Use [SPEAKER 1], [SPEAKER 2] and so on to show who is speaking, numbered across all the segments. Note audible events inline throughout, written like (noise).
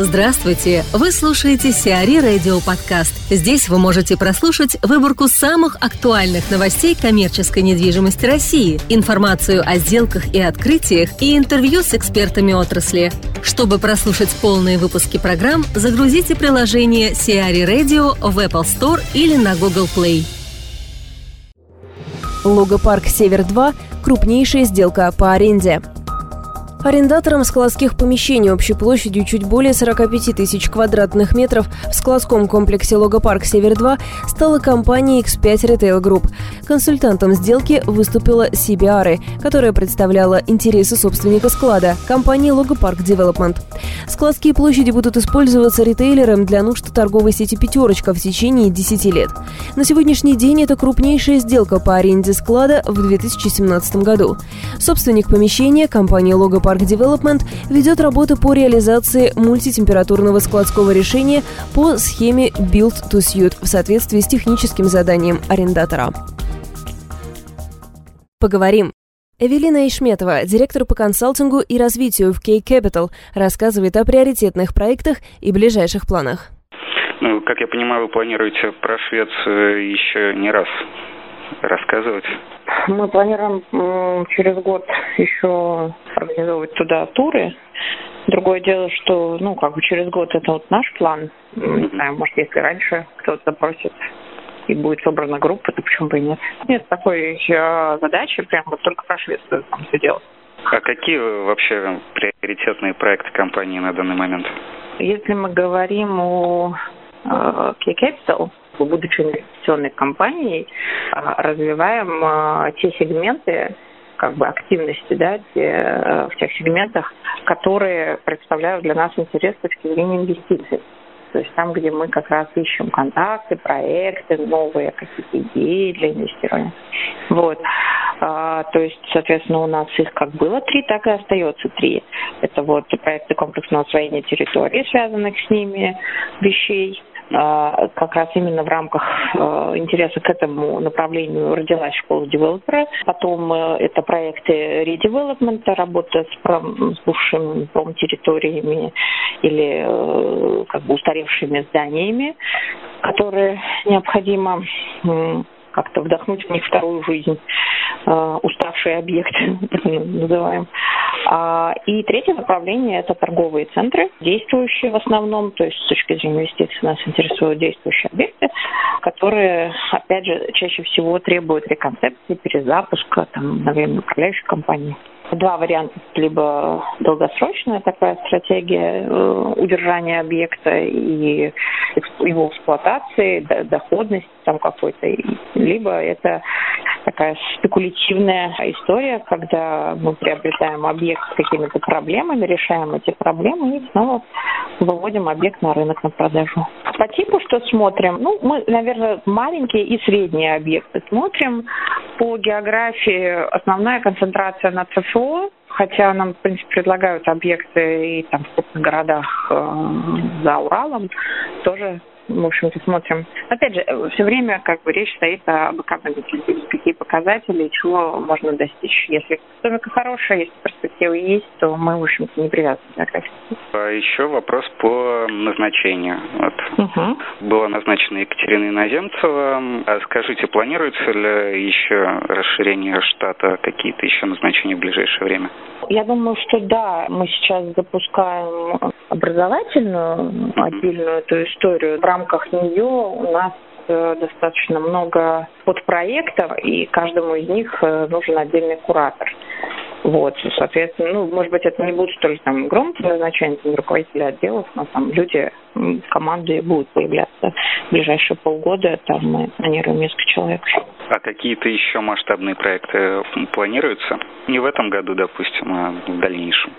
[SPEAKER 1] Здравствуйте! Вы слушаете Сиари Радио Подкаст. Здесь вы можете прослушать выборку самых актуальных новостей коммерческой недвижимости России, информацию о сделках и открытиях и интервью с экспертами отрасли. Чтобы прослушать полные выпуски программ, загрузите приложение Сиари Radio в Apple Store или на Google Play.
[SPEAKER 2] Логопарк «Север-2» – крупнейшая сделка по аренде. Арендатором складских помещений общей площадью чуть более 45 тысяч квадратных метров в складском комплексе «Логопарк Север-2» стала компания X5 Retail Group. Консультантом сделки выступила CBR, которая представляла интересы собственника склада – компании «Логопарк Development». Складские площади будут использоваться ритейлером для нужд торговой сети «Пятерочка» в течение 10 лет. На сегодняшний день это крупнейшая сделка по аренде склада в 2017 году. Собственник помещения – компания «Логопарк Park Development ведет работы по реализации мультитемпературного складского решения по схеме Build to Suit в соответствии с техническим заданием арендатора. Поговорим. Эвелина Ишметова, директор по консалтингу и развитию в K-Capital, рассказывает о приоритетных проектах и ближайших планах.
[SPEAKER 3] Ну, как я понимаю, вы планируете про Швецию еще не раз рассказывать?
[SPEAKER 4] Мы планируем через год еще организовывать туда туры. Другое дело, что, ну, как бы через год это вот наш план. Не знаю, может, если раньше кто-то запросит и будет собрана группа, то почему бы и нет. Нет такой еще задачи, прям вот только про Швецию там все делать.
[SPEAKER 3] А какие вообще приоритетные проекты компании на данный момент?
[SPEAKER 4] Если мы говорим о э, Key Capital, будучи инвестиционной компанией, а, развиваем а, те сегменты, как бы активности, да, те, э, в тех сегментах, которые представляют для нас интерес с точки зрения инвестиций. То есть там, где мы как раз ищем контакты, проекты, новые какие-то идеи для инвестирования. Вот. А, то есть, соответственно, у нас их как было три, так и остается три. Это вот проекты комплексного освоения территории, связанных с ними вещей, как раз именно в рамках а, интереса к этому направлению родилась школа девелопера. Потом э, это проекты редевелопмента, работа с, пром, с бывшими промтерриториями или э, как бы устаревшими зданиями, которые необходимо как-то вдохнуть в них вторую жизнь, э, уставшие объекты, (laughs) называем. А, и третье направление – это торговые центры, действующие в основном, то есть с точки зрения инвестиций нас интересуют действующие объекты, которые, опять же, чаще всего требуют реконцепции, перезапуска, там, на время управляющей компании два варианта. Либо долгосрочная такая стратегия э, удержания объекта и его эксплуатации, доходности там какой-то, либо это такая спекулятивная история, когда мы приобретаем объект с какими-то проблемами, решаем эти проблемы и снова выводим объект на рынок на продажу. По типу что смотрим? Ну, мы, наверное, маленькие и средние объекты смотрим. По географии основная концентрация на ЦФО, хотя нам, в принципе, предлагают объекты и там в крупных городах э, за Уралом, тоже в общем-то, смотрим. Опять же, все время как бы речь стоит об экономике. Какие показатели, чего можно достичь. Если экономика хорошая, если перспективы есть, то мы, в общем-то, не привязаны к географии.
[SPEAKER 3] А еще вопрос по назначению. Вот. Угу. Была назначена Екатерина Иноземцева. А скажите, планируется ли еще расширение штата, какие-то еще назначения в ближайшее время?
[SPEAKER 4] Я думаю, что да, мы сейчас запускаем образовательную отдельную эту историю. В рамках нее у нас э, достаточно много подпроектов, и каждому из них э, нужен отдельный куратор. Вот, соответственно, ну, может быть, это не будет столь там громкие назначения там, отделов, но там люди в команде будут появляться в ближайшие полгода, там мы планируем несколько человек.
[SPEAKER 3] А какие-то еще масштабные проекты планируются? Не в этом году, допустим, а в дальнейшем?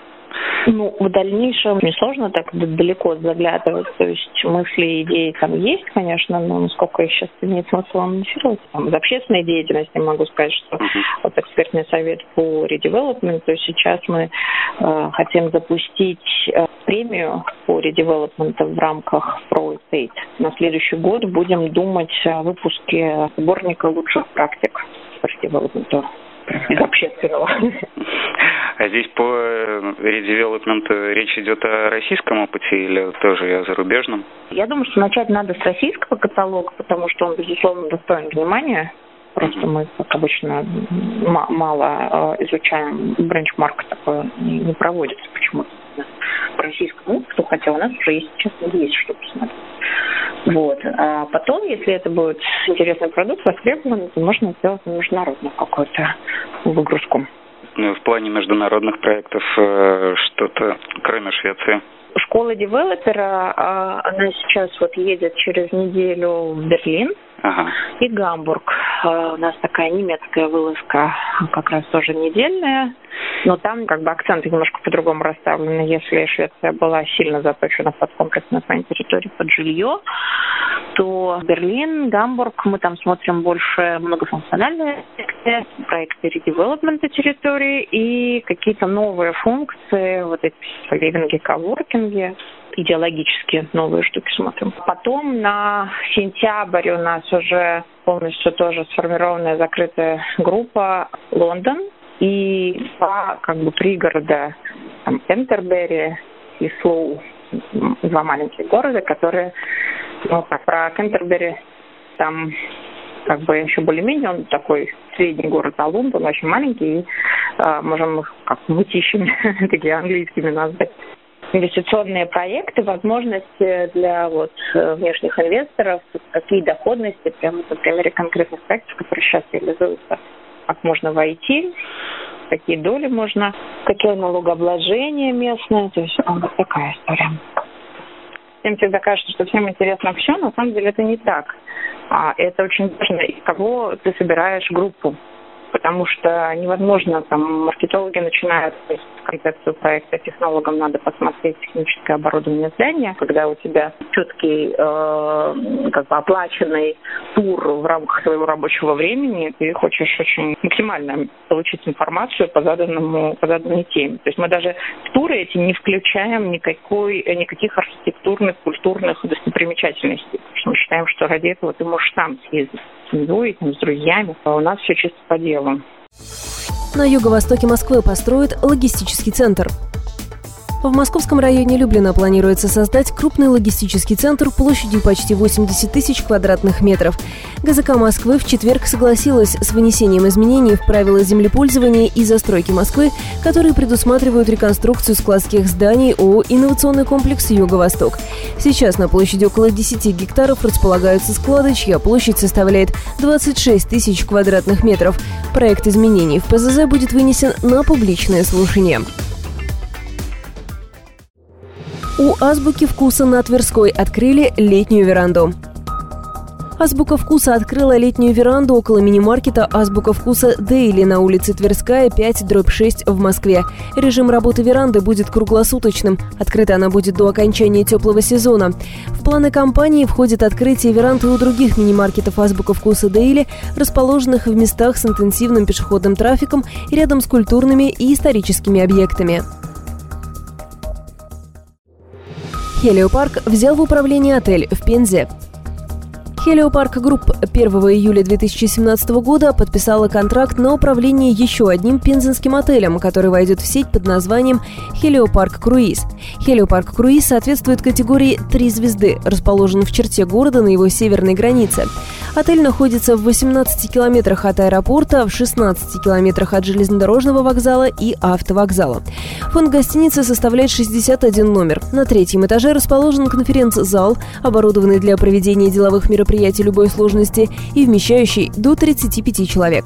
[SPEAKER 4] Ну, в дальнейшем несложно так далеко заглядывать. То есть мысли, идеи там есть, конечно, но насколько их сейчас имеет смысл анонсировать. Там, из общественной деятельности могу сказать, что uh-huh. вот экспертный совет по редевелопменту, сейчас мы э, хотим запустить э, премию по редевелопменту в рамках Pro Estate. На следующий год будем думать о выпуске сборника лучших практик по редевелопменту из общественного.
[SPEAKER 3] А здесь по редевелопменту речь идет о российском опыте или тоже о зарубежном?
[SPEAKER 4] Я думаю, что начать надо с российского каталога, потому что он, безусловно, достоин внимания. Просто мы, как обычно, мало э, изучаем, бренчмарк такой не проводится почему-то по российскому опыту, хотя у нас уже, если честно, есть что посмотреть. Вот. А потом, если это будет интересный продукт, востребованный, то можно сделать международную какую-то выгрузку.
[SPEAKER 3] Ну, в плане международных проектов э, что-то, кроме Швеции?
[SPEAKER 4] Школа девелопера, а, она сейчас вот едет через неделю в Берлин ага. и Гамбург. А, у нас такая немецкая вылазка, как раз тоже недельная. Но там как бы акценты немножко по-другому расставлены. Если Швеция была сильно заточена под комплексное плане территории под жилье, то Берлин, Гамбург, мы там смотрим больше многофункциональные проекты, проекты редевелопмента территории и какие-то новые функции, вот эти ливинги, коворкинги, идеологические новые штуки смотрим. Потом на сентябрь у нас уже полностью тоже сформированная закрытая группа Лондон, и два как бы пригорода, там, Кентербери и Слоу, два маленьких города, которые, ну, как про Кентербери, там как бы еще более-менее, он такой средний город, а Лондон очень маленький, и э, можем их как мытищами, (laughs) такие английскими назвать. Инвестиционные проекты, возможности для вот внешних инвесторов, какие доходности, прямо на примере конкретных проектов, которые сейчас реализуются как можно войти, какие доли можно, какие налогообложения местное, то есть вот такая история. Всем всегда кажется, что всем интересно все, на самом деле это не так. А это очень важно, из кого ты собираешь группу потому что невозможно, там, маркетологи начинают концепцию проекта технологам надо посмотреть техническое оборудование здания, когда у тебя четкий, э, как бы оплаченный тур в рамках своего рабочего времени, ты хочешь очень максимально получить информацию по заданному, по заданной теме. То есть мы даже в туры эти не включаем никакой, никаких архитектурных, культурных достопримечательностей, потому что мы считаем, что ради этого ты можешь сам съездить с семьей, с друзьями, а у нас все чисто по делу.
[SPEAKER 2] На юго-востоке Москвы построят логистический центр. В московском районе Люблина планируется создать крупный логистический центр площадью почти 80 тысяч квадратных метров. ГЗК Москвы в четверг согласилась с вынесением изменений в правила землепользования и застройки Москвы, которые предусматривают реконструкцию складских зданий ООО «Инновационный комплекс Юго-Восток». Сейчас на площади около 10 гектаров располагаются склады, чья площадь составляет 26 тысяч квадратных метров. Проект изменений в ПЗЗ будет вынесен на публичное слушание. У «Азбуки вкуса» на Тверской открыли летнюю веранду. Азбука вкуса открыла летнюю веранду около мини-маркета Азбука вкуса Дейли на улице Тверская, 5, дробь 6 в Москве. Режим работы веранды будет круглосуточным. Открыта она будет до окончания теплого сезона. В планы компании входит открытие веранды у других мини-маркетов Азбука вкуса Daily, расположенных в местах с интенсивным пешеходным трафиком и рядом с культурными и историческими объектами. Heliopark взял в управление отель в Пензе. Heliopark Group 1 июля 2017 года подписала контракт на управление еще одним пензенским отелем, который войдет в сеть под названием Хелиопарк Круиз. Хелиопарк Круиз соответствует категории «Три звезды», расположен в черте города на его северной границе. Отель находится в 18 километрах от аэропорта, в 16 километрах от железнодорожного вокзала и автовокзала. Фонд гостиницы составляет 61 номер. На третьем этаже расположен конференц-зал, оборудованный для проведения деловых мероприятий любой сложности и вмещающий до 35 человек.